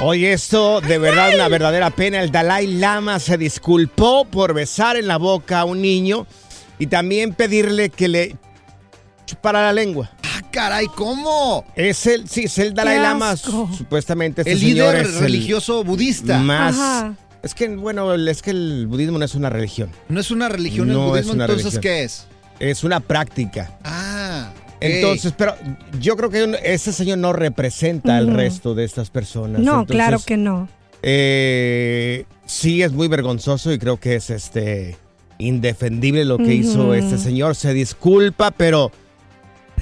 Oye, esto de verdad una verdadera pena. El Dalai Lama se disculpó por besar en la boca a un niño y también pedirle que le chupara la lengua. Ah, caray, ¿cómo? Es el, sí, es el Dalai Lama, supuestamente este el señor líder es el religioso budista. más. Ajá. Es que, bueno, es que el budismo no es una religión, No es una religión No el budismo, es una entonces religión. ¿qué es? es una práctica. Ah. Entonces, pero yo creo que ese señor no representa al resto de estas personas. No, Entonces, claro que no. eh, sí es muy vergonzoso y creo que es este indefendible lo que hizo Ujú. este señor. Se disculpa, pero,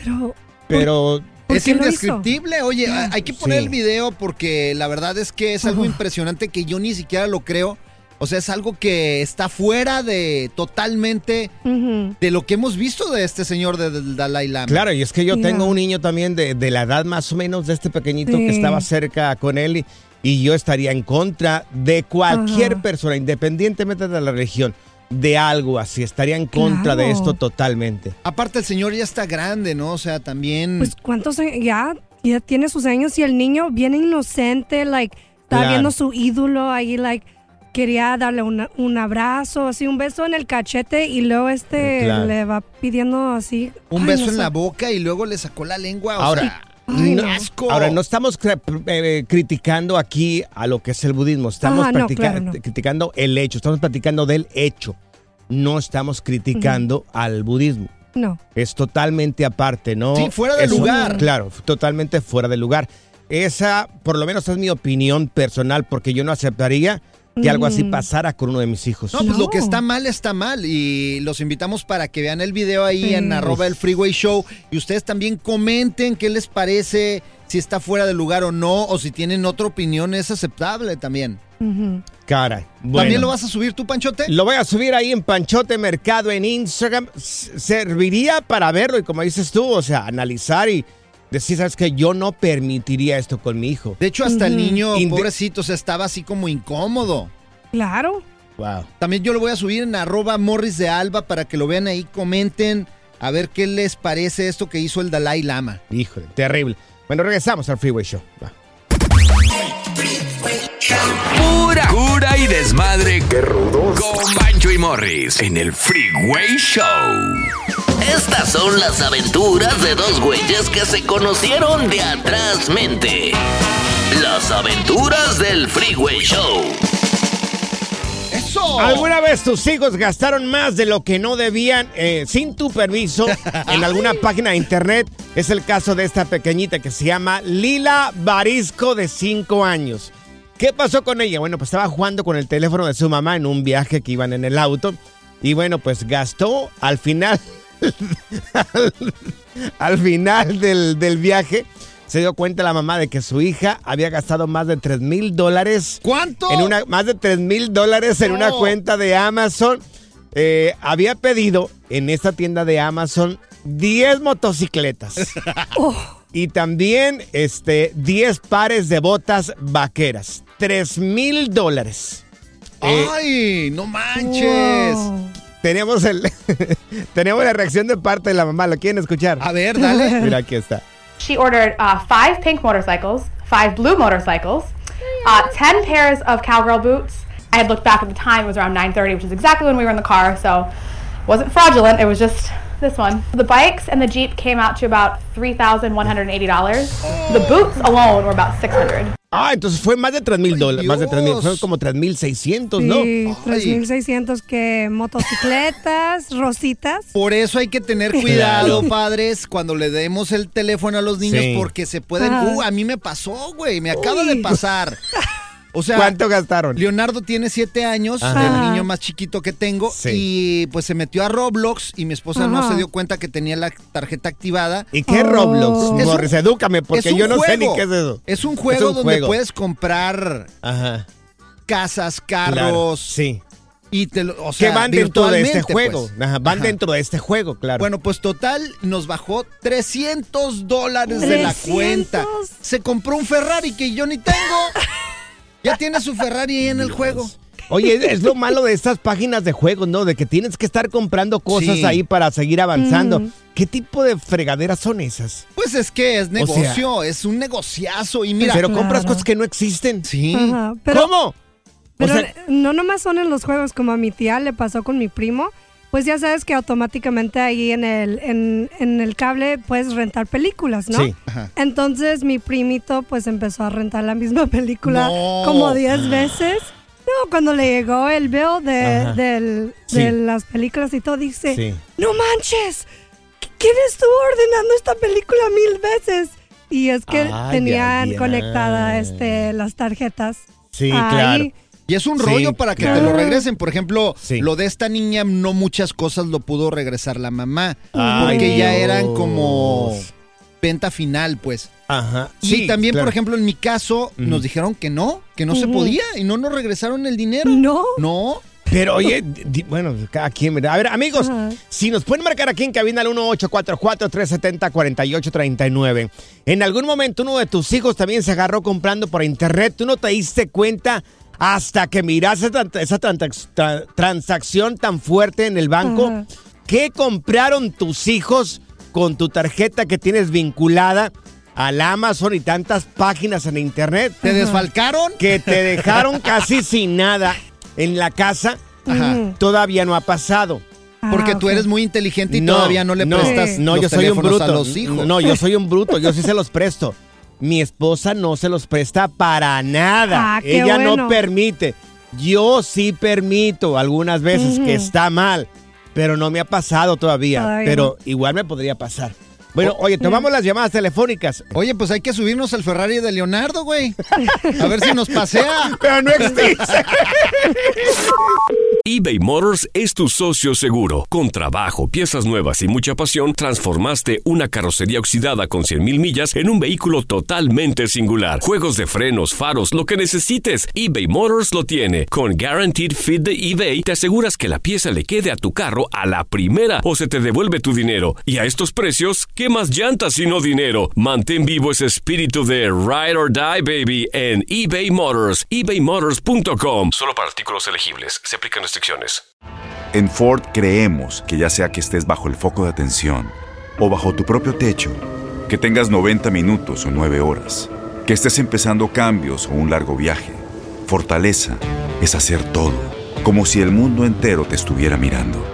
Pero, pero ¿por Es qué lo hizo? indescriptible. Oye, a- hay que poner Sí. el video porque la verdad es que es algo impresionante que yo ni siquiera lo creo. O sea, es algo que está fuera de totalmente de lo que hemos visto de este señor de- del Dalai Lama. claro, y es que yo tengo un niño también de, de la edad más o menos de este pequeñito Sí. que estaba cerca con él y, y yo estaría en contra de cualquier persona, independientemente de la religión, de algo así. Estaría en contra de esto totalmente. Aparte, el señor ya está grande, ¿no? O sea, también. Pues cuántos años, ya, ya tiene sus años y el niño bien inocente, like, está Claro. viendo su ídolo ahí, like, quería darle una- un abrazo, así un beso en el cachete y luego este Claro. le va pidiendo así. un ay, beso no en sé. la boca y luego le sacó la lengua. O Ahora, sea, Ay, no, asco. ahora no estamos cri- eh, criticando aquí a lo que es el budismo, estamos no, claro, no. criticando el hecho, estamos platicando del hecho, no estamos criticando al budismo. No. Es totalmente aparte, ¿no? Sí, fuera de Es un- lugar. claro, totalmente fuera de lugar. Esa, por lo menos es mi opinión personal, porque yo no aceptaría que algo así Mm. pasara con uno de mis hijos. No, pues No. lo que está mal está mal y los invitamos para que vean el video ahí Sí. en arroba el freeway show y ustedes también comenten qué les parece, si está fuera de lugar o no, o si tienen otra opinión es aceptable también. Bueno. ¿También lo vas a subir tú, Panchote? Lo voy a subir ahí en Panchote Mercado en Instagram. S- Serviría para verlo y como dices tú, o sea, analizar y decir, sabes que yo no permitiría esto con mi hijo. De hecho, hasta el niño, Inde- pobrecito, o sea, estaba así como incómodo. Claro. Wow. También yo lo voy a subir en arroba morris de alba para que lo vean ahí, comenten a ver qué les parece esto que hizo el Dalai Lama. Híjole, terrible. Bueno, regresamos al Freeway Show. Va. Pura cura y desmadre. ¡Qué rudos! Con Bancho y Morris en el Freeway Show. Estas son las aventuras de dos güeyes que se conocieron de atrás mente. Las aventuras del Freeway Show. ¡Eso! ¿Alguna vez tus hijos gastaron más de lo que no debían eh, sin tu permiso en alguna página de internet? Es el caso de esta pequeñita que se llama Lila Barisco de 5 años. ¿Qué pasó con ella? Bueno, pues estaba jugando con el teléfono de su mamá en un viaje que iban en el auto. Y bueno, pues gastó al final, al, al final del, del viaje, se dio cuenta la mamá de que su hija había gastado más de 3 mil dólares. ¿Cuánto? En una, más de 3 mil dólares en una cuenta de Amazon. Eh, había pedido en esta tienda de Amazon 10 motocicletas. Y también este, 10 pares de botas vaqueras. 3 mil dólares. Eh, ¡Ay! ¡No manches! Wow. Tenemos, el, tenemos la reacción de parte de la mamá. ¿Lo quieren escuchar? A ver, dale. Mira, aquí está. She ordered uh, five pink motorcycles, five blue motorcycles, uh, ten pairs of cowgirl boots. I had looked back at the time; it was around 9:30, which is exactly when we were in the car. So, it wasn't fraudulent. It was just this one. The bikes and the jeep came out to about three thousand one hundred eighty dollars. The boots alone were about six hundred. Ah, entonces fue más de 3 mil dólares. Más de 3 mil. Fueron como 3 mil 600, ¿no? Sí, 3.600 que motocicletas, rositas. Por eso hay que tener cuidado, padres, cuando le demos el teléfono a los niños, Sí. porque se pueden. Uh, a mí me pasó, güey. Me acaba de Uy. pasar. O sea, ¿Cuánto gastaron? Leonardo tiene siete años, Ajá. el niño más chiquito que tengo, Sí. y pues se metió a Roblox y mi esposa no se dio cuenta que tenía la tarjeta activada. ¿Y qué Oh. Roblox? Es un- Morris, edúcame, porque yo no sé ni qué es eso. Es un juego un donde juego. puedes comprar Ajá. casas, claro, carros, Sí. y te lo, o sea, que van dentro de este juego. pues. Ajá, van Ajá. dentro de este juego, claro. Bueno, pues total, nos bajó 300 dólares de la 300. cuenta. Se compró un Ferrari que yo ni tengo. Ya tiene su Ferrari ahí en el juego. Oye, es- lo malo de estas páginas de juegos, ¿no? De que tienes que estar comprando cosas Sí. ahí para seguir avanzando. Mm. ¿Qué tipo de fregaderas son esas? Pues es que es sea- negocio, es un negociazo. Y mira, Pero compras Claro. cosas que no existen. sí. Ajá, pero, ¿Cómo? Pero o sea, no nomás son en los juegos, como a mi tía le pasó con mi primo. Pues ya sabes que automáticamente ahí en el, en, en el cable puedes rentar películas, ¿no? Sí. Ajá. Entonces mi primito pues empezó a rentar la misma película No. como 10 veces. No, cuando le llegó el bill de, Ajá. del- Sí. de las películas y todo, dice, Sí. no manches, ¿quién estuvo ordenando esta película mil veces? Y es que tenían ay, ay. conectadas este, las tarjetas. Sí, ahí. claro. Y es un Sí, rollo para que claro. te lo regresen. Por ejemplo, Sí. lo de esta niña, no muchas cosas lo pudo regresar la mamá. Ay, porque ya eran como venta final, pues. Ajá. Y Sí, también, claro. por ejemplo, en mi caso, nos dijeron que no, que no se podía y no nos regresaron el dinero. No. No. Pero oye, di- bueno, cada quien, ¿verdad? A ver, amigos, Ajá. si nos pueden marcar aquí en cabina al 1844-370-4839. En algún momento uno de tus hijos también se agarró comprando por internet, tú no te diste cuenta hasta que miraste esa, esa transac- tra- transacción tan fuerte en el banco. Ajá. ¿Qué compraron tus hijos con tu tarjeta que tienes vinculada al Amazon y tantas páginas en internet? ¿Te desfalcaron? que te dejaron casi sin nada en la casa, Ajá. Todavía no ha pasado. Porque Ah, tú ok. eres muy inteligente y todavía no le prestas No, los yo soy un bruto. a los hijos. No, yo soy un bruto, yo sí se los presto. Mi esposa no se los presta para nada. Ah, Ella no permite. Yo sí permito algunas veces que está mal, pero no me ha pasado todavía. Todavía pero igual me podría pasar. Bueno, oye, tomamos las llamadas telefónicas. Oye, pues hay que subirnos al Ferrari de Leonardo, güey. A ver si nos pasea. Pero no existe. eBay Motors es tu socio seguro. Con trabajo, piezas nuevas y mucha pasión, transformaste una carrocería oxidada con 100.000 millas en un vehículo totalmente singular. Juegos de frenos, faros, lo que necesites, eBay Motors lo tiene. Con Guaranteed Fit de eBay, te aseguras que la pieza le quede a tu carro a la primera o se te devuelve tu dinero. Y a estos precios, ¿qué más llantas sino dinero? Mantén vivo ese espíritu de Ride or Die, baby, en eBay Motors. ebaymotors.com. Solo para artículos elegibles. Se aplican restricciones. En Ford creemos que ya sea que estés bajo el foco de atención o bajo tu propio techo, que tengas 90 minutos o 9 horas, que estés empezando cambios o un largo viaje, fortaleza es hacer todo, como si el mundo entero te estuviera mirando.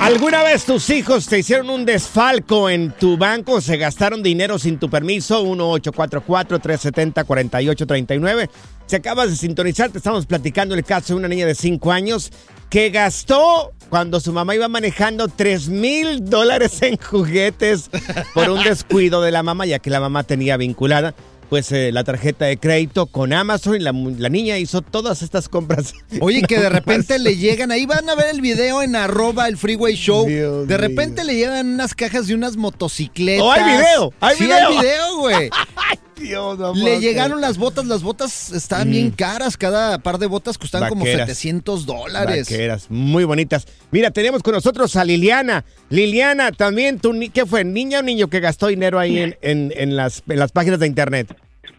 ¿Alguna vez tus hijos te hicieron un desfalco en tu banco? ¿Se gastaron dinero sin tu permiso? 1-844-370-4839. Si acabas de sintonizar, te estamos platicando el caso de una niña de 5 años que gastó cuando su mamá iba manejando 3 mil dólares en juguetes por un descuido de la mamá, ya que la mamá tenía vinculada pues eh, la tarjeta de crédito con Amazon y la, la niña hizo todas estas compras. Oye, que de repente le llegan, ahí van a ver el video en arroba el Freeway Show. Dios de repente le llegan unas cajas de unas motocicletas. ¡Oh, hay video! ¡Hay sí, video! hay video, güey. Dios, no Le llegaron las botas, las botas estaban bien caras, cada par de botas costaban como Vaqueras. 700 dólares. Vaqueras, muy bonitas. Mira, tenemos con nosotros a Liliana. Liliana, también tú, ¿qué fue? ¿Niña o niño que gastó dinero ahí en, en- en las, en las páginas de internet?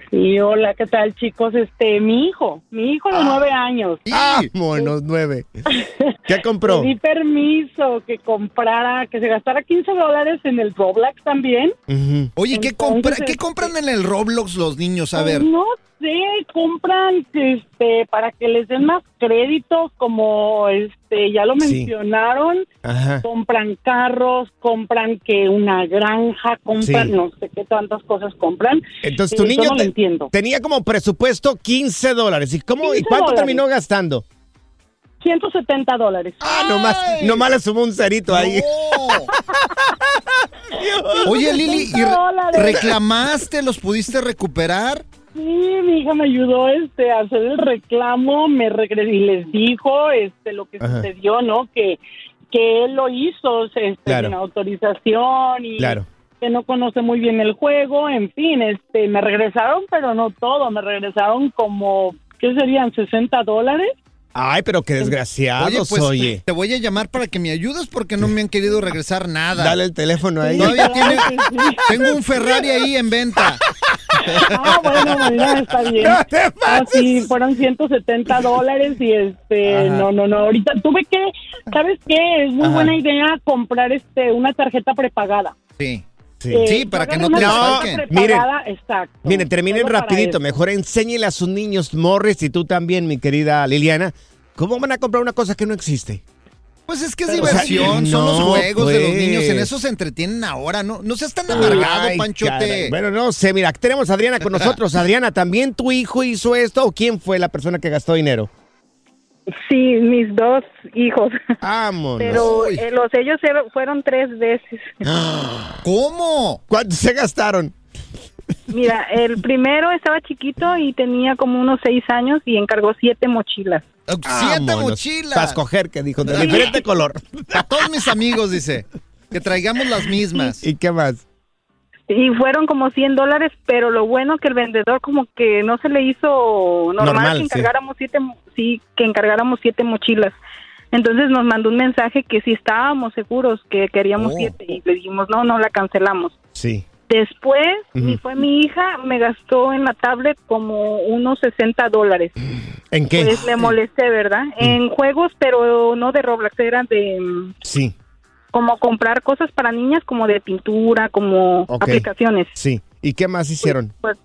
Sí, hola, ¿qué tal, chicos? Este, mi hijo, mi hijo de nueve años. Vámonos, nueve. ¿Qué compró? Le di permiso que comprara, que se gastara 15 dólares en el Roblox también. Oye, ¿qué, compra- ¿qué este- compran en el Roblox los niños? A Pues ver. No sé, compran este para que les den más créditos, como este ya lo Sí. mencionaron. Ajá. Compran carros, compran que una granja, compran Sí. no sé qué tantas cosas compran. Entonces tu Eh, niño yo no te- entiendo. tenía como presupuesto 15 dólares. ¿Y, cómo, ¿Y 15 cuánto dólares. terminó gastando? 170 dólares. Ah, nomás, nomás le sumó un cerito ahí. Oye, Lili, ¿y re- dólares. reclamaste? ¿Los pudiste recuperar? Sí, mi hija me ayudó este, a hacer el reclamo, me regresé y les dijo este, lo que Ajá. sucedió, ¿no? Que, que él lo hizo este, Claro. sin autorización y Claro. que no conoce muy bien el juego, en fin, este, me regresaron, pero no todo, me regresaron como, ¿qué serían? 60 dólares. Ay, pero qué desgraciados, oye. pues te voy a llamar para que me ayudes porque no me han querido regresar nada. Dale el teléfono ahí. Todavía tiene, tengo un Ferrari ahí en venta. Ah, bueno, bueno, está bien. No te Ah, sí, fueron 170 dólares y este, Ajá. no, no, no, ahorita tuve que, ¿sabes qué? Es muy Ajá. buena idea comprar este una tarjeta prepagada. Sí. Sí. Eh, Sí, para que no te desfalquen. prepagada, exacto. Miren, terminen rapidito. Mejor enséñele a sus niños, Morris, y tú también, mi querida Liliana, ¿cómo van a comprar una cosa que no existe? Pues es que es O sea, diversión, son los juegos de los pues. niños, en eso se entretienen ahora, no, no seas tan amargado, Ay, Panchote. caray. Bueno, no sé, mira, tenemos a Adriana con nosotros. Adriana, ¿también tu hijo hizo esto o quién fue la persona que gastó dinero? Sí, mis dos hijos. Vámonos. Pero eh, los ellos fueron tres veces. ¿Cómo? ¿Cuánto se gastaron? Mira, el primero estaba chiquito y tenía como unos seis años y encargó siete mochilas. Siete Vámonos. mochilas. Para escoger, que dijo, de diferente color. A todos mis amigos, dice, que traigamos las mismas. ¿Y qué más? Y fueron como 100 dólares, pero lo bueno que el vendedor como que no se le hizo normal, Normal, que sí. encargáramos siete, mo- sí, que encargáramos siete mochilas. Entonces nos mandó un mensaje que si estábamos seguros que queríamos Oh. siete y le dijimos no, no la cancelamos. Sí. Después, mi- fue mi hija, me gastó en la tablet como unos 60 dólares. ¿En qué? Pues le molesté, ¿verdad? En juegos, pero no de Roblox, eran de mm, Sí, como comprar cosas para niñas, como de pintura, como aplicaciones. sí. ¿Y qué más hicieron? Pues,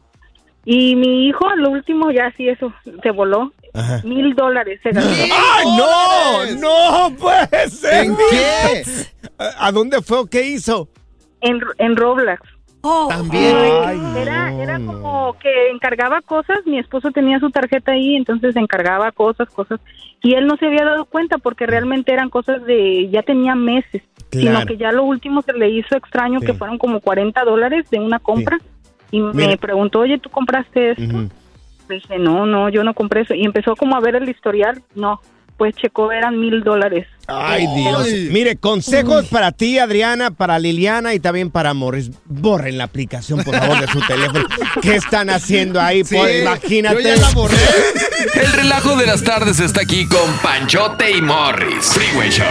y mi hijo, lo último, ya sí, eso, se voló. Ajá. Mil dólares se gastó. ¡Ay, no! ¡No puede ser! ¿En qué? ¿A a dónde fue o qué hizo? En, en Roblox. Oh, También. Ay, Era, era como que encargaba cosas, mi esposo tenía su tarjeta ahí, entonces encargaba cosas, cosas, y él no se había dado cuenta porque realmente eran cosas de, ya tenía meses, sino que ya lo último se le hizo extraño Sí. que fueron como 40 dólares de una compra, y me preguntó, oye, ¿tú compraste esto? Ujú. Le dije, no, no, yo no compré eso. Y empezó como a ver el historial. No, pues checó, eran mil dólares. Ay, Dios. Mire, consejos para ti, Adriana, para Liliana y también para Morris. Borren la aplicación, por favor, de su teléfono. ¿Qué están haciendo ahí? Sí, Por- imagínate. yo ya la borré. El relajo de las tardes está aquí con Panchote y Morris. Freeway Show.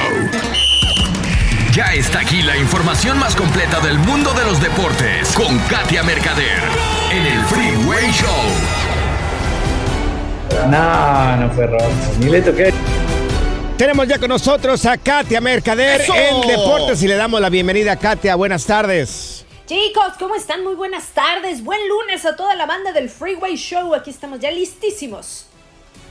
Ya está aquí la información más completa del mundo de los deportes con Katia Mercader en el Freeway Show. No, no fue rojo. Ni le toqué. Tenemos ya con nosotros a Katia Mercader ¡Eso! en Deportes y le damos la bienvenida a Katia. Buenas tardes. Chicos, ¿cómo están? Muy buenas tardes. Buen lunes a toda la banda del Freeway Show. Aquí estamos ya listísimos.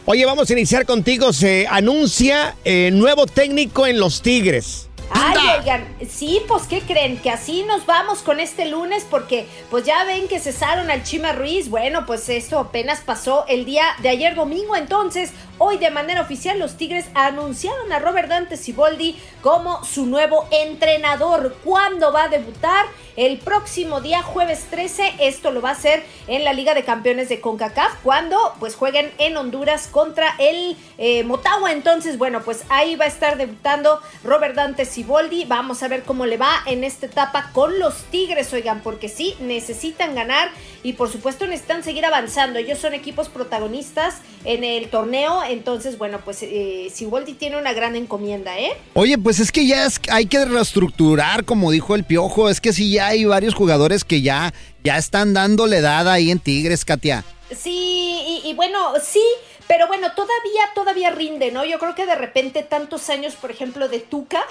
Oye, vamos a iniciar contigo. Se anuncia eh, nuevo técnico en los Tigres. Ay, oigan, sí, pues ¿qué creen? Que así nos vamos con este lunes porque pues ya ven que cesaron al Chima Ruiz. Bueno, pues esto apenas pasó el día de ayer domingo. Entonces, hoy de manera oficial los Tigres anunciaron a Robert Dante Siboldi como su nuevo entrenador. ¿Cuándo va a debutar? El próximo día, jueves 13, esto lo va a hacer en la Liga de Campeones de CONCACAF, cuando pues jueguen en Honduras contra el eh, Motagua. Entonces, bueno, pues ahí va a estar debutando Robert Dante Siboldi. Vamos a ver cómo le va en esta etapa con los Tigres, oigan, porque sí, necesitan ganar y por supuesto necesitan seguir avanzando. Ellos son equipos protagonistas en el torneo, entonces, bueno, pues eh, Siboldi tiene una gran encomienda, ¿eh? Oye, pues es que ya es- hay que reestructurar, como dijo el Piojo. Es que sí, ya hay varios jugadores que ya, ya están dándole dada ahí en Tigres, Katia. Sí, y, y bueno, sí, pero bueno, todavía, todavía rinde, ¿no? Yo creo que de repente tantos años, por ejemplo, de Tuca,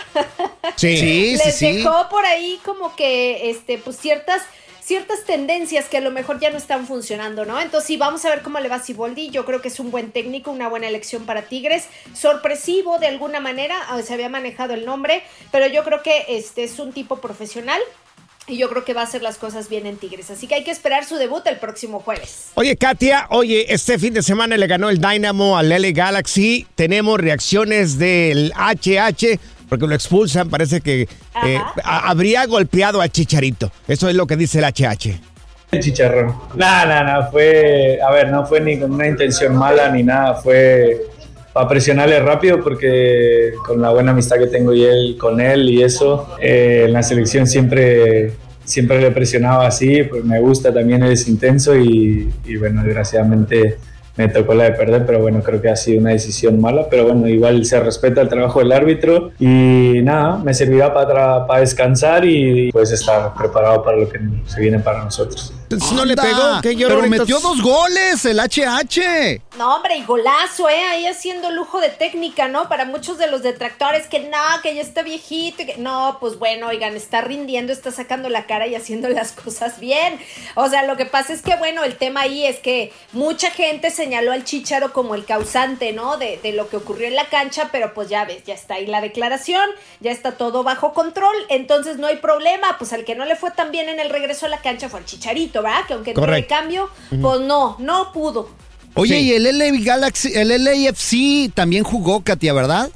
Sí, sí, les sí. dejó por ahí como que, este, pues ciertas, ciertas tendencias que a lo mejor ya no están funcionando, ¿no? Entonces sí, vamos a ver cómo le va a Siboldi. Yo creo que es un buen técnico, una buena elección para Tigres. Sorpresivo de alguna manera, ah, se había manejado el nombre, pero yo creo que este es un tipo profesional. Y yo creo que va a hacer las cosas bien en Tigres. Así que hay que esperar su debut el próximo jueves. Oye, Katia, oye, este fin de semana le ganó el Dynamo al LA Galaxy. Tenemos reacciones del HH porque lo expulsan. Parece que eh, a- habría golpeado a Chicharito. Eso es lo que dice el HH. El chicharrón. No, no, no, fue, a ver, no fue ni con una intención mala ni nada, fue para presionarle rápido porque con la buena amistad que tengo y él, con él y eso, eh, en la selección siempre, siempre le presionaba así, pues me gusta también, es intenso y, y bueno, desgraciadamente me tocó la de perder, pero bueno, creo que ha sido una decisión mala, pero bueno, igual se respeta el trabajo del árbitro y nada, me servirá para, para descansar y pues estar preparado para lo que se viene para nosotros. No le pegó, qué Pero metió dos goles el HH. No, hombre, y golazo, ¿eh? Ahí haciendo lujo de técnica, ¿no? Para muchos de los detractores que no, que ya está viejito. y que- No, pues bueno, oigan, está rindiendo, está sacando la cara y haciendo las cosas bien. O sea, lo que pasa es que, bueno, el tema ahí es que mucha gente señaló al Chicharo como el causante, ¿no? De, de lo que ocurrió en la cancha, pero pues ya ves, ya está ahí la declaración, ya está todo bajo control, entonces no hay problema. Pues al que no le fue tan bien en el regreso a la cancha fue al Chicharito, ¿verdad? Que aunque de Correcto. cambio, pues no, no pudo. Oye, Sí. y el LA Galaxy, el LAFC también jugó, Katia, ¿verdad?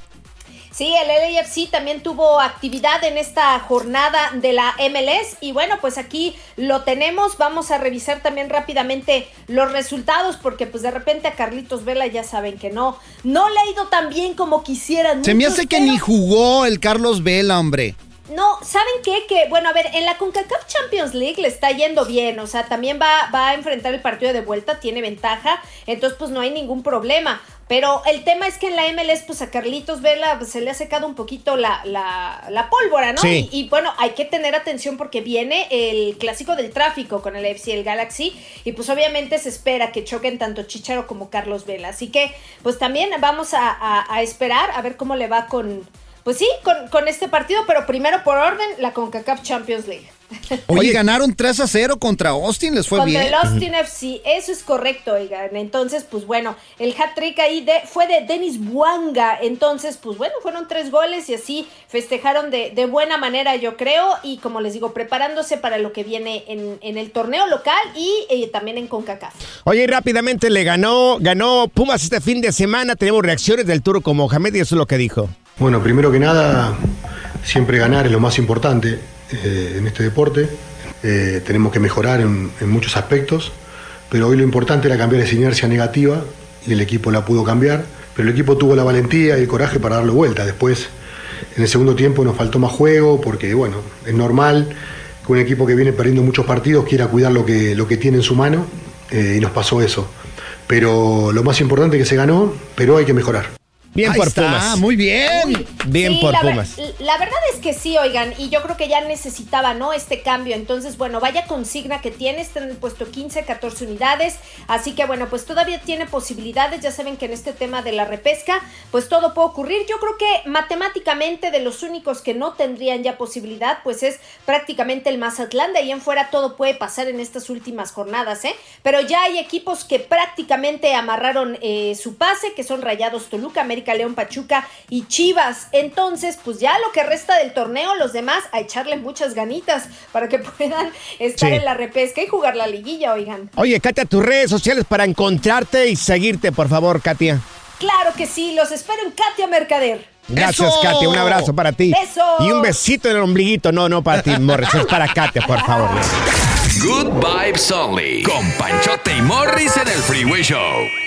Sí, el LAFC también tuvo actividad en esta jornada de la MLS y bueno, pues aquí lo tenemos. Vamos a revisar también rápidamente los resultados porque pues de repente a Carlitos Vela ya saben que no, no le ha ido tan bien como quisieran. Se me hace que pero- ni jugó el Carlos Vela, hombre. No, ¿saben qué? Que, bueno, a ver, en la CONCACAF Champions League le está yendo bien, o sea, también va, va a enfrentar el partido de vuelta, tiene ventaja, entonces pues no hay ningún problema. Pero el tema es que en la MLS, pues a Carlitos Vela pues, se le ha secado un poquito la, la, la pólvora, ¿no? Sí. Y, y, bueno, hay que tener atención porque viene el clásico del tráfico con el FC el Galaxy, y pues obviamente se espera que choquen tanto Chicharo como Carlos Vela. Así que, pues también vamos a, a- a esperar a ver cómo le va con, pues sí, con, con este partido, pero primero por orden, la CONCACAF Champions League. Oye, ganaron 3 a 0 contra Austin, les fue Contra bien. el Austin FC, eso es correcto, oigan. Entonces, pues bueno, el hat-trick ahí de, fue de Denis Buanga. Entonces, pues bueno, fueron tres goles y así festejaron de, de buena manera, yo creo. Y como les digo, preparándose para lo que viene en, en el torneo local y eh, también en CONCACAF. Oye, y rápidamente le ganó, ganó Pumas este fin de semana. Tenemos reacciones del Turco Mohamed y eso es lo que dijo. Bueno, primero que nada, siempre ganar es lo más importante eh, en este deporte. Eh, tenemos que mejorar en, muchos aspectos, pero hoy lo importante era cambiar esa inercia negativa y el equipo la pudo cambiar, pero el equipo tuvo la valentía y el coraje para darle vuelta. Después, en el segundo tiempo nos faltó más juego porque, bueno, es normal que un equipo que viene perdiendo muchos partidos quiera cuidar lo que, lo que tiene en su mano eh, y nos pasó eso. Pero lo más importante es que se ganó, pero hay que mejorar. Bien Ahí por está, Pumas. muy bien. Bien Sí, por la, ver- Pumas. la verdad es que sí, oigan, y yo creo que ya necesitaba, ¿no? Este cambio. Entonces, bueno, vaya consigna que tiene, está en el puesto 15, 14 unidades. Así que, bueno, pues todavía tiene posibilidades. Ya saben que en este tema de la repesca, pues todo puede ocurrir. Yo creo que matemáticamente de los únicos que no tendrían ya posibilidad, pues es prácticamente el Mazatlán. De ahí en fuera todo puede pasar en estas últimas jornadas, ¿eh? Pero ya hay equipos que prácticamente amarraron eh, su pase, que son Rayados Toluca, América León Pachuca y Chivas. Entonces, pues ya lo que resta del torneo, los demás a echarle muchas ganitas para que puedan estar Sí. en la repesca y jugar la liguilla, oigan. Oye, Katia, tus redes sociales para encontrarte y seguirte, por favor, Katia. Claro que sí, los espero en Katia Mercader. Gracias, ¡Eso! Katia. Un abrazo para ti. ¡Beso! Y un besito en el ombliguito. No, no para ti, Morris. Es para Katia, por favor. Good Vibes Only. Con Panchote y Morris en el Freeway Show.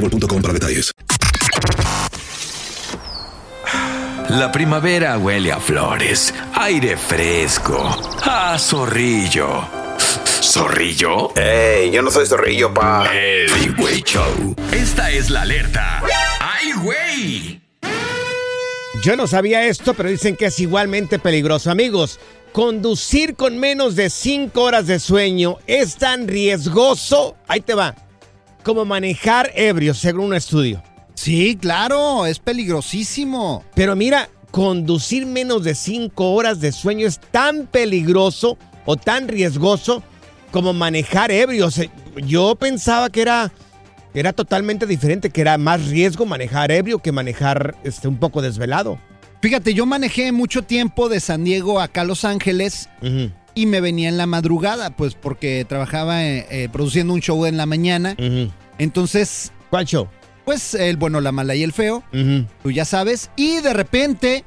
boostmobile.com para detalles. La primavera huele a flores, aire fresco, a zorrillo. ¿Zorrillo? ¡Ey! Yo no soy zorrillo, pa. El Freeway Show. Esta es la alerta. ¡Ay, güey! Yo no sabía esto, pero dicen que es igualmente peligroso. Amigos, conducir con menos de 5 horas de sueño es tan riesgoso, ahí te va, como manejar ebrio, según un estudio. Sí, claro, es peligrosísimo. Pero mira, conducir menos de 5 horas de sueño es tan peligroso o tan riesgoso como manejar ebrio. O sea, yo pensaba que era, era totalmente diferente, que era más riesgo manejar ebrio que manejar este, un poco desvelado. Fíjate, yo manejé mucho tiempo de San Diego acá a Los Ángeles y me venía en la madrugada, pues porque trabajaba eh, eh, produciendo un show en la mañana. Entonces. ¿Cuál show? Pues el bueno, la mala y el feo. Tú ya sabes. Y de repente,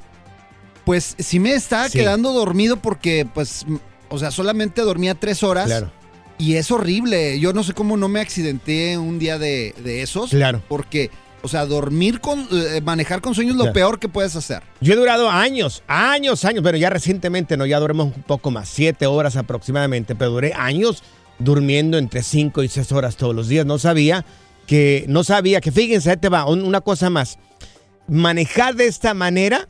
pues sí me estaba Sí. quedando dormido porque, pues, o sea, solamente dormía tres horas. Claro. Y es horrible. Yo no sé cómo no me accidenté un día de, de esos. Claro. Porque, o sea, dormir con, eh, manejar con sueño es lo peor que puedes hacer. Yo he durado años, años, años, pero ya recientemente no, ya duremos un poco más, siete horas aproximadamente, pero duré años durmiendo entre cinco y seis horas todos los días. No sabía que, no sabía que, fíjense, ahí te va, un- una cosa más. Manejar de esta manera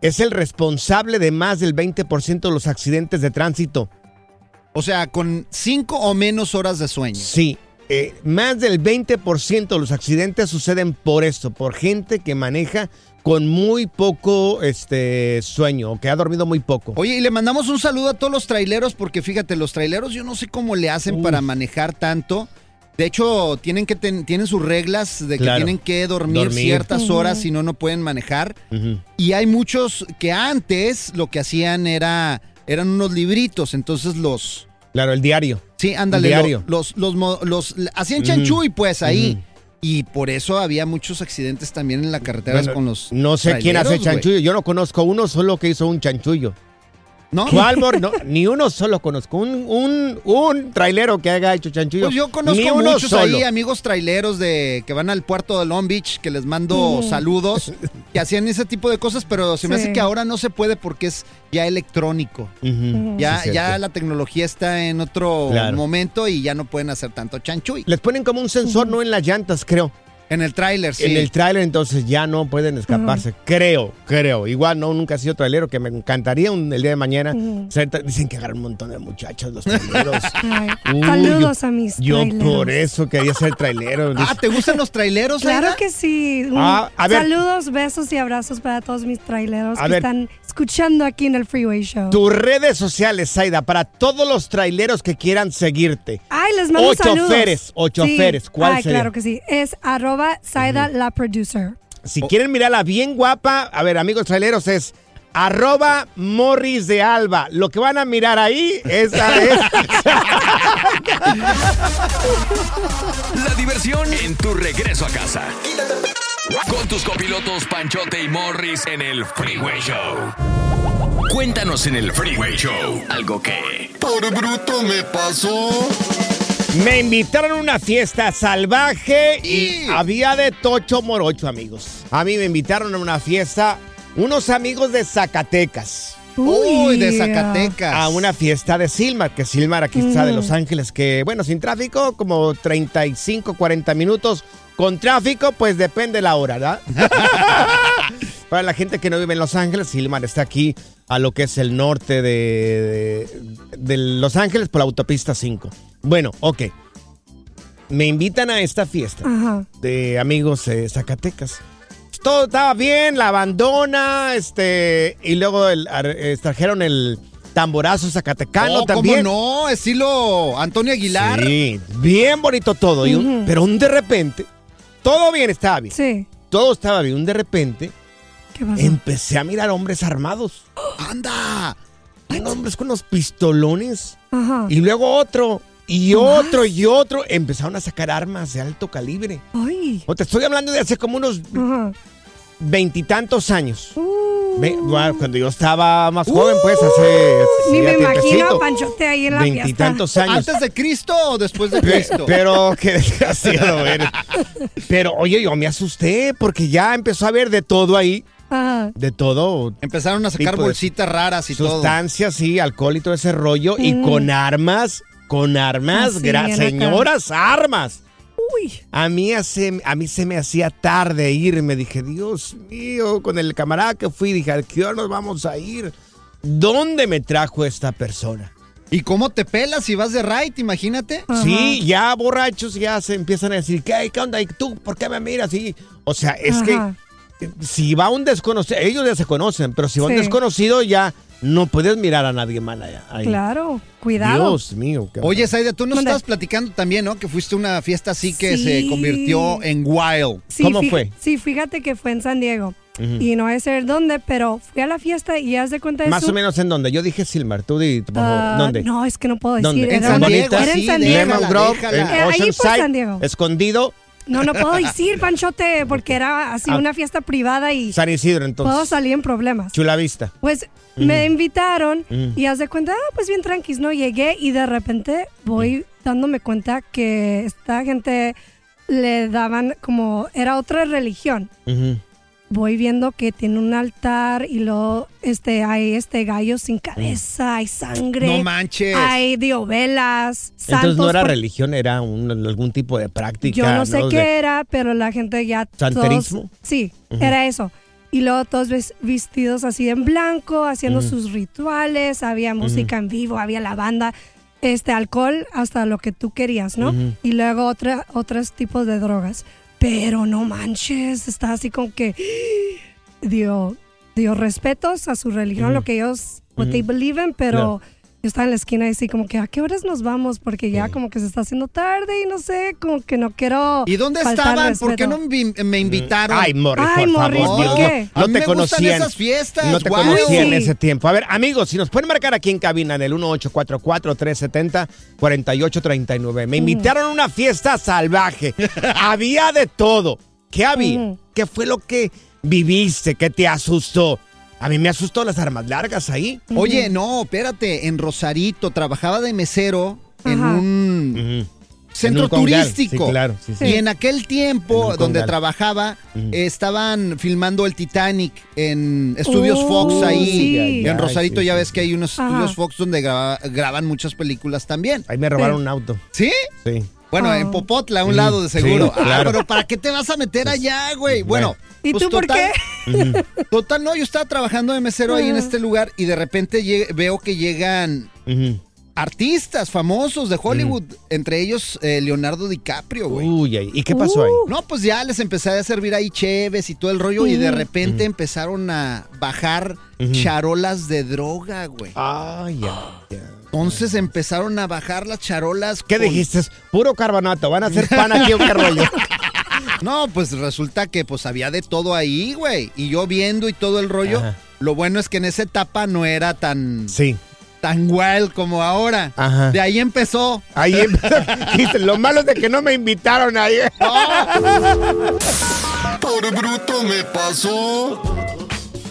es el responsable de más del 20% de los accidentes de tránsito. O sea, con cinco o menos horas de sueño. Sí, eh, más del 20% de los accidentes suceden por esto, por gente que maneja con muy poco este, sueño o que ha dormido muy poco. Oye, y le mandamos un saludo a todos los traileros, porque fíjate, los traileros yo no sé cómo le hacen para manejar tanto. De hecho, tienen que ten- tienen sus reglas de que Claro. tienen que dormir, Dormir. ciertas horas, si no, no pueden manejar. Y hay muchos que antes lo que hacían era eran unos libritos, entonces los... Claro, el diario. Sí, ándale. El lo- diario. los, los, mo- los, hacían chanchuy, pues, ahí. Ujú. Y por eso había muchos accidentes también en la carretera Bueno, con los No sé quién hace chanchullo. Yo no conozco uno solo que hizo un chanchullo. ¿No? ¿Cuál, mor? No, ni uno solo conozco. Un, un, un trailero que haya hecho chanchullo. Pues yo conozco ni uno muchos solo. ahí, amigos traileros de que van al puerto de Long Beach, que les mando Mm. saludos, que hacían ese tipo de cosas, pero se me hace que ahora no se puede porque es ya electrónico. Ya, sí, ya la tecnología está en otro Claro. momento y ya no pueden hacer tanto chanchuy. Les ponen como un sensor, no en las llantas, creo. En el tráiler, sí. En el tráiler, entonces ya no pueden escaparse. Creo, creo. Igual no, nunca he sido trailero, que me encantaría un- el día de mañana. Ser tra- Dicen que agarran un montón de muchachos los traileros. Ay, Uy, saludos yo- a mis Yo traileros. por eso quería ser trailero. Ah, ¿te gustan los traileros, Claro que sí. Ah, a ver. Saludos, besos y abrazos para todos mis traileros A que ver. están escuchando aquí en el Freeway Show. Tus redes sociales, Zaida, para todos los traileros que quieran seguirte. Ay, les mando O saludos. choferes, o Sí. choferes, ¿cuál Ay, sería? claro que sí. Es arroba Saida la producer. Si quieren mirarla bien guapa, a ver, amigos traileros, es arroba Morris de Alba. Lo que van a mirar ahí, esa es... La diversión en tu regreso a casa. Con tus copilotos Panchote y Morris en el Freeway Show. Cuéntanos en el Freeway Show algo que... Por bruto me pasó. Me invitaron a una fiesta salvaje y había de tocho morocho, amigos. A mí me invitaron a una fiesta unos amigos de Zacatecas. Uy, de Zacatecas. A una fiesta de Silmar, que Silmar aquí está de Mm. Los Ángeles, que bueno, sin tráfico, como 35, 40 minutos. Con tráfico, pues depende la hora, ¿verdad? Para la gente que no vive en Los Ángeles, Silmar está aquí a lo que es el norte de, de- de Los Ángeles por la autopista 5. Bueno, ok. Me invitan a esta fiesta Ajá. de amigos de Zacatecas. Todo estaba bien, la abandona, este, y luego el- eh, trajeron el tamborazo zacatecano Oh, ¿cómo también. no? Estilo Antonio Aguilar. Sí, bien bonito todo. y un- Ujú. pero un de repente, todo bien estaba bien. Sí. Todo estaba bien. Un de repente, ¿Qué pasó? empecé a mirar hombres armados. ¡Anda! hombres con unos pistolones. Ajá. Y luego otro, y otro, y otro. Empezaron a sacar armas de alto calibre. Ay. O te estoy hablando de hace como unos veintitantos años. Ve- bueno, cuando yo estaba más joven, pues, hace... Ni me imagino Panchote ahí en la. Veintitantos años. ¿Antes de Cristo o después de Cristo? Pero qué desgraciado eres. Pero oye, yo me asusté porque ya empezó a haber de todo ahí. Ajá. De todo. Empezaron a sacar tipo de bolsitas raras y todo. Sustancias, sí, alcohol y todo ese rollo. Y Mm. con armas, con armas, bien acá. señoras, armas. Uy. A mí, hace, a mí se me hacía tarde irme. Dije, Dios mío, con el camarada que fui, dije, ¿a qué hora nos vamos a ir? ¿Dónde me trajo esta persona? ¿Y cómo te pelas si vas de right? Imagínate. Sí, ya borrachos ya se empiezan a decir, ¿qué, qué onda? ¿Y tú por qué me miras así? O sea, es Ajá. que si va un desconocido, ellos ya se conocen, pero si va un desconocido ya no puedes mirar a nadie mal allá. ahí. Claro, cuidado. Dios mío. qué Oye, Saida, tú nos Mande. estabas platicando también, ¿no? Que fuiste a una fiesta así que Sí. se convirtió en wild. Sí, fí- Sí, fíjate que fue en San Diego. Y no voy a saber dónde, pero fui a la fiesta y haz de cuenta de Más eso. o menos en dónde. Yo dije Silmar, tú di, por favor, Ah, ¿dónde? No, es que no puedo decir. ¿Dónde? Era En San Diego, Era en San Diego. Lemon Grove, en ahí Oceanside, San Diego. escondido, No, no puedo decir, Panchote, porque era así Ah. una fiesta privada y San Isidro, entonces. puedo salir en problemas. Chula Vista. Pues me invitaron y haz de cuenta, ah, pues bien tranquis, ¿no? Llegué y de repente voy dándome cuenta que esta gente le daban como, era otra religión. Voy viendo que tiene un altar y luego este, hay este gallo sin cabeza, hay sangre. No manches. Hay diovelas, santos. Entonces no era por- religión, era un- algún tipo de práctica. Yo no sé De- qué era, pero la gente ya. ¿Santerismo? todos- sí, era eso. Y luego todos ves- vestidos así en blanco, haciendo sus rituales, había música en vivo, había la banda, este alcohol, hasta lo que tú querías, ¿no? Y luego otra, otros tipos de drogas. Pero no manches, está así como que dio, dio respetos a su religión, lo que ellos, what they believe in, pero yo estaba en la esquina y así como que, ¿a qué horas nos vamos? Porque ya como que se está haciendo tarde y no sé, como que no quiero ¿Y dónde estaban? ¿Por qué no me, invitaron? Ay, Morris, Ay, por Morris, favor. ¿por Dios, qué? No, A no mí te me conocían. esas fiestas, No te guau. conocía en Sí. ese tiempo. A ver, amigos, si nos pueden marcar aquí en cabina en el 1844-370-4839. Me invitaron a una fiesta salvaje. había de todo. ¿Qué había? ¿Qué fue lo que viviste? ¿Qué te asustó? A mí me asustó las armas largas ahí. Oye, no, espérate, en Rosarito trabajaba de mesero en un centro En un congal, turístico. sí, claro, sí, sí. Y en aquel tiempo donde trabajaba, eh, estaban filmando el Titanic en Estudios Oh, Fox ahí. sí. Y en Rosarito sí, ya sí, ves que hay unos. Estudios Fox donde graba- graban muchas películas también. Ahí me robaron un auto. ¿Sí? Sí. Bueno, en Popotla, a un Sí, lado de sí, seguro. Ah, pero ¿para qué te vas a meter allá, güey? Bueno. ¿Y pues tú por qué? Total, no, yo estaba trabajando de mesero ahí en Ah. este lugar y de repente veo que llegan artistas famosos de Hollywood, entre ellos eh, Leonardo DiCaprio, güey. Uy, ay, ¿y qué pasó ahí? No, pues ya les empecé a servir ahí cheves y todo el rollo y de repente empezaron a bajar charolas de droga, güey. Ay, ya, ya. Entonces empezaron a bajar las charolas. ¿Qué con- dijiste? Puro carbonato. ¿Van a hacer pan aquí qué rollo? No, pues resulta que pues había de todo ahí, güey. Y yo viendo y todo el rollo. Ajá. Lo bueno es que en esa etapa no era tan, Sí. tan wild como ahora. Ajá. De ahí empezó. Ahí empezó. Lo malo es de que no me invitaron ahí. Por bruto me pasó.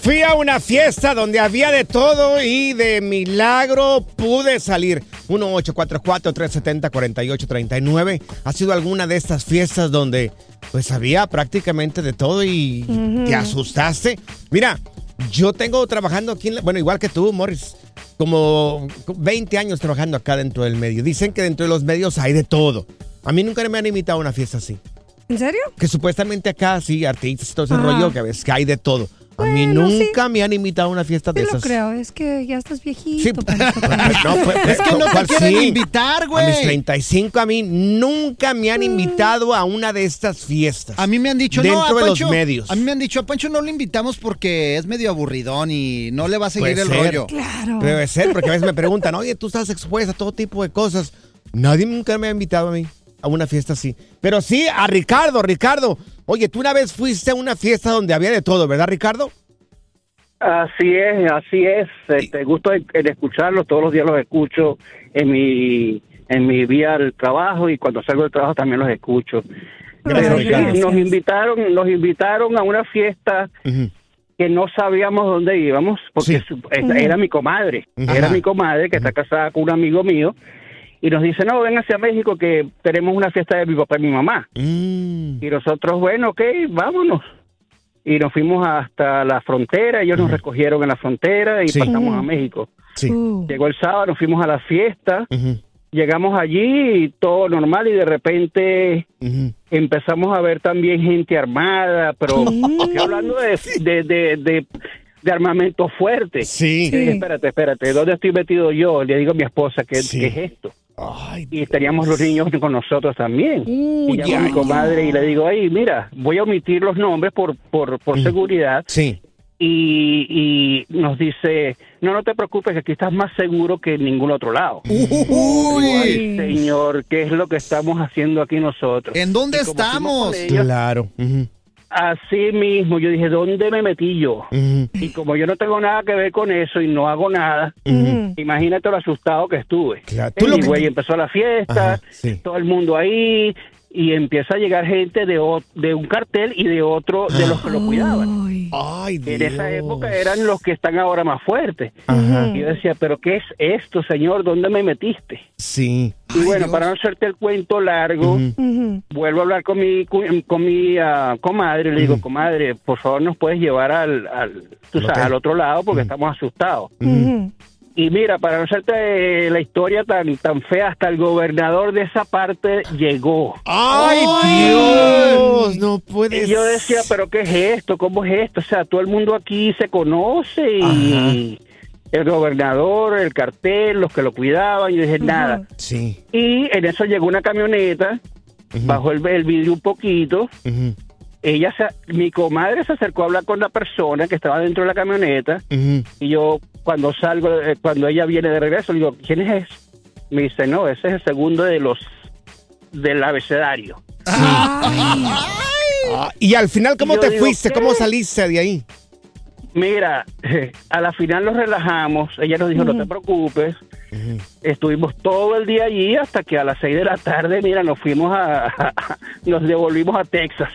Fui a una fiesta donde había de todo y de milagro pude salir. 1844-370-4839. ¿Ha sido alguna de estas fiestas donde pues había prácticamente de todo y Ujú. te asustaste? Mira, yo tengo trabajando aquí, en la- bueno, igual que tú, Morris, como 20 años trabajando acá dentro del medio. Dicen que dentro de los medios hay de todo. A mí nunca me han invitado a una fiesta así. ¿En serio? Que supuestamente acá sí, artistas y todo ese Ajá. rollo, que a veces que hay de todo. A mí Bueno, sí. nunca me han invitado a una fiesta de Sí lo esas. creo, es que ya estás viejito. Sí, para- No, pues, Es que no te ¿cuál quieren sí? invitar, A mis güey. 35 a mí nunca me Mm. han invitado a una de estas fiestas. A mí me han dicho, Dentro no, a de los medios. A mí me han dicho, a Pancho no lo invitamos porque es medio aburridón y no le va a seguir Puede el ser. rollo. Claro. Debe ser, porque a veces me preguntan, oye, tú estás expuesta a todo tipo de cosas. Nadie nunca me ha invitado a mí a una fiesta así. Pero sí, a Ricardo, Ricardo. Oye, tú una vez fuiste a una fiesta donde había de todo, ¿verdad, Ricardo? Así es, así es. Este, gusto en, en escucharlos, todos los días los escucho en mi en mi vía al trabajo y cuando salgo del trabajo también los escucho. Pero sí, nos invitaron, nos invitaron a una fiesta que no sabíamos dónde íbamos porque Sí. su- esa- era mi comadre, era mi comadre que está casada con un amigo mío y nos dice, no, ven hacia México que tenemos una fiesta de mi papá y mi mamá. Mm. Y nosotros, bueno, ok, vámonos. Y nos fuimos hasta la frontera, ellos nos recogieron en la frontera y Sí. pasamos a México. Sí. Uh, Llegó el sábado, nos fuimos a la fiesta, llegamos allí y todo normal y de repente empezamos a ver también gente armada, pero estoy hablando de, de, de, de- de armamento fuerte. Sí. Espérate, espérate, ¿dónde estoy metido yo? Le digo a mi esposa, ¿qué, Sí. ¿qué es esto? Ay, y teníamos los niños con nosotros también. Y llamo a ay, mi comadre y le digo, ay, mira, voy a omitir los nombres por, por, por seguridad. Sí. Y, y nos dice, no, no te preocupes, que aquí estás más seguro que en ningún otro lado. Uy. Ay, señor, ¿qué es lo que estamos haciendo aquí nosotros? ¿En dónde estamos? ellos, Claro. Así mismo, yo dije, ¿dónde me metí yo? Y como yo no tengo nada que ver con eso y no hago nada, imagínate lo asustado que estuve. Claro. Tú lo que- güey empezó la fiesta, Ajá, sí. todo el mundo ahí, y empieza a llegar gente de, o- de un cartel y de otro de los que lo cuidaban. Ay. Ay, Dios. En esa época eran los que están ahora más fuertes. Ajá. Y yo decía, ¿pero qué es esto, señor? ¿Dónde me metiste? Sí. Y bueno, para no hacerte el cuento largo, vuelvo a hablar con mi, cu- con mi ah, comadre. Le digo, comadre, por favor, nos puedes llevar al, al, tú sabes, al otro lado porque estamos asustados. Y mira, para no hacerte eh, la historia tan, tan fea, hasta el gobernador de esa parte llegó. Ay, Dios, no puede Y yo decía, pero ¿qué es esto? ¿Cómo es esto? O sea, todo el mundo aquí se conoce y el gobernador, el cartel, los que lo cuidaban. Y yo dije, nada. Sí. Y en eso llegó una camioneta, bajó el, el vidrio un poquito. Ella, se- mi comadre se acercó a hablar con la persona que estaba dentro de la camioneta y yo cuando salgo, eh, cuando ella viene de regreso, le digo, ¿quién es ese? Me dice, no, ese es el segundo de los del abecedario. Ah, y al final, ¿cómo te digo, fuiste? ¿qué? ¿Cómo saliste de ahí? Mira, a la final nos relajamos. Ella nos dijo, no te preocupes. Estuvimos todo el día allí hasta que a las seis de la tarde, mira, nos fuimos a, nos devolvimos a Texas.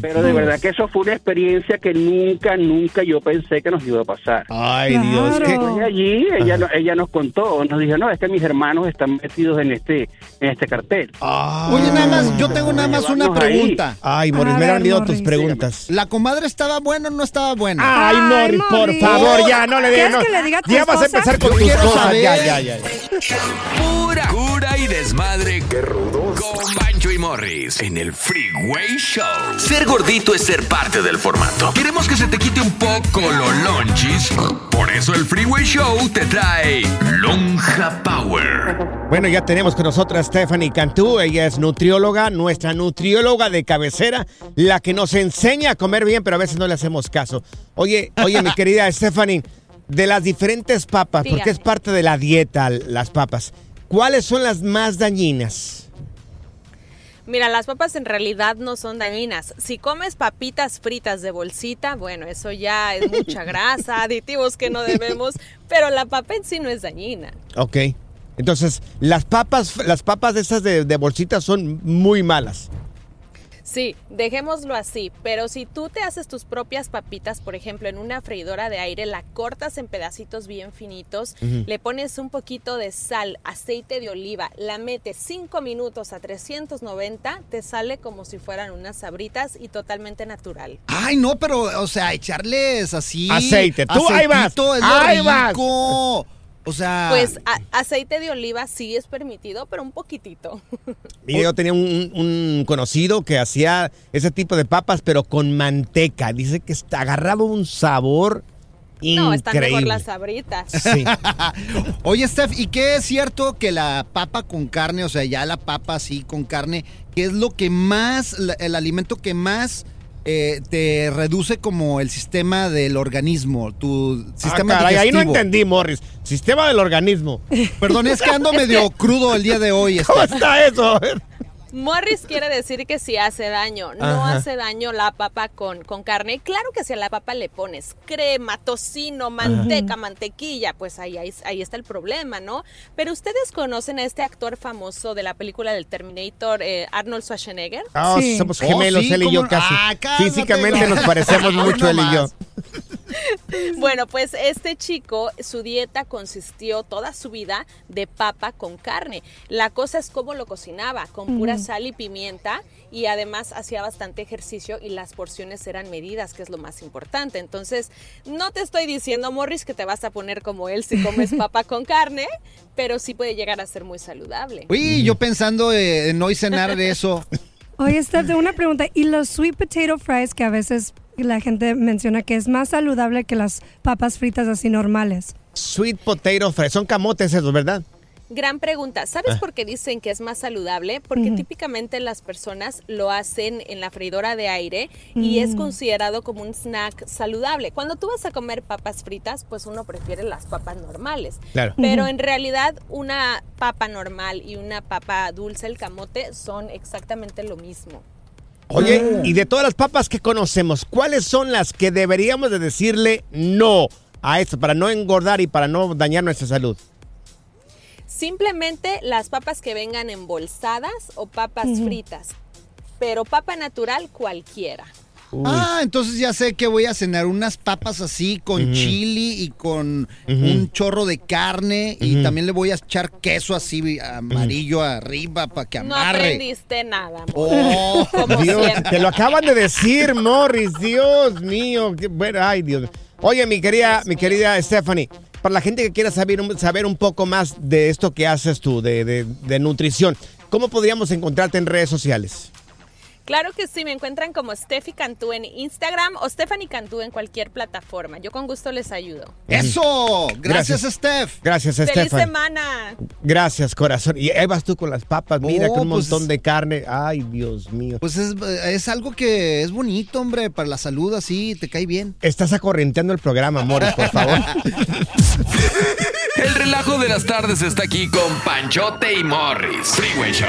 Pero de verdad que eso fue una experiencia que nunca, nunca yo pensé que nos iba a pasar. Ay, Dios, de allí, ella, no- ella nos contó, nos dijo, no, es que mis hermanos están metidos en este, en este cartel. Oye, nada más, yo tengo nada más una ahí. pregunta. Ay, Morris, me han ido tus preguntas. ¿La comadre estaba buena o no estaba buena? Ay, Morris, por favor, ya, no le no. Ya vas a empezar con tus quiero cosas. saber. Ya, ya, ya. Pura cura y desmadre. Qué rudos. Con y Morris en el Freeway Show. Ser gordito es ser parte del formato. Queremos que se te quite un poco los lonchis. Por eso el Freeway Show te trae Lonja Power. Bueno, ya tenemos con nosotros a Stephanie Cantú. Ella es nutrióloga, nuestra nutrióloga de cabecera, la que nos enseña a comer bien, pero a veces no le hacemos caso. Oye, oye, mi querida Stephanie, de las diferentes papas, porque es parte de la dieta las papas, ¿cuáles son las más dañinas? Mira, las papas en realidad no son dañinas. Si comes papitas fritas de bolsita, bueno, eso ya es mucha grasa, aditivos que no debemos, pero la papa en sí no es dañina. Ok. Entonces, las papas, las papas esas de, de bolsita son muy malas. Sí, dejémoslo así, pero si tú te haces tus propias papitas, por ejemplo, en una freidora de aire, la cortas en pedacitos bien finitos, le pones un poquito de sal, aceite de oliva, la metes 5 minutos a 390, te sale como si fueran unas sabritas y totalmente natural. Ay, no, pero, o sea, echarles así. Aceite. Tú, ahí vas. aceitito es lo Ahí vas. Rico. O sea. Pues a- aceite de oliva sí es permitido, pero un poquitito. Mira, yo tenía un, un conocido que hacía ese tipo de papas, pero con manteca. Dice que est- agarraba un sabor No, están mejor increíble. las sabritas. Sí. Oye, Steph, ¿y qué es cierto que la papa con carne, o sea, ya la papa así con carne, que es lo que más, el alimento que más eh, te reduce como el sistema del organismo, tu sistema Ah, caray, ahí no entendí, Morris. Sistema del organismo. Perdón, es que ando medio crudo el día de hoy. ¿Cómo Steph. está eso? Morris quiere decir que sí hace daño. No Ajá. hace daño la papa con, con carne. Claro que si a la papa le pones crema, tocino, manteca, mantequilla, pues ahí, ahí, ahí está el problema, ¿no? Pero ustedes conocen a este actor famoso de la película del Terminator, eh, Arnold Schwarzenegger. Ah, somos gemelos, él y yo casi. Físicamente nos parecemos mucho él y yo. Bueno, pues este chico, su dieta consistió toda su vida de papa con carne. La cosa es cómo lo cocinaba, con pura sal y pimienta y además hacía bastante ejercicio y las porciones eran medidas, que es lo más importante. Entonces, no te estoy diciendo, Morris, que te vas a poner como él si comes papa con carne, pero sí puede llegar a ser muy saludable. Uy, yo pensando eh, en hoy cenar de eso. Oye, Steph, una pregunta. ¿Y los sweet potato fries que a veces la gente menciona que es más saludable que las papas fritas así normales? Sweet potato fries. Son camotes esos, ¿verdad? Gran pregunta. ¿Sabes Ah. por qué dicen que es más saludable? Porque típicamente las personas lo hacen en la freidora de aire y es Mm. considerado como un snack saludable. Cuando tú vas a comer papas fritas, pues uno prefiere las papas normales. Claro. Pero en realidad una papa normal y una papa dulce, el camote, son exactamente lo mismo. Oye, y de todas las papas que conocemos, ¿cuáles son las que deberíamos de decirle no a esto para no engordar y para no dañar nuestra salud? Simplemente las papas que vengan embolsadas o papas fritas. Pero papa natural cualquiera. Ah, entonces ya sé que voy a cenar unas papas así con Ujú. chili y con un chorro de carne y también le voy a echar queso así amarillo arriba para que No amarre. aprendiste nada. amor. Oh, Como Dios, siempre. te lo acaban de decir, Morris. Dios mío. qué bueno, ay, Dios. Oye, mi querida, mi querida Stephanie, para la gente que quiera saber, un- saber un poco más de esto que haces tú, de, de- de nutrición, ¿cómo podríamos encontrarte en redes sociales? Claro que sí, me encuentran como Steffi Cantú en Instagram o Stephanie Cantú en cualquier plataforma. Yo con gusto les ayudo. ¡Eso! Gracias, Gracias. Steph. Gracias, ¡Feliz Estefan. semana! Gracias, corazón. Y ahí vas tú con las papas, mira, Oh, con un pues- montón de carne. Ay, Dios mío. Pues es, es algo que es bonito, hombre, para la salud así, te cae bien. Estás acorrenteando el programa, amores, por favor. El relajo de las tardes está aquí con Panchote y Morris. Freeway Show.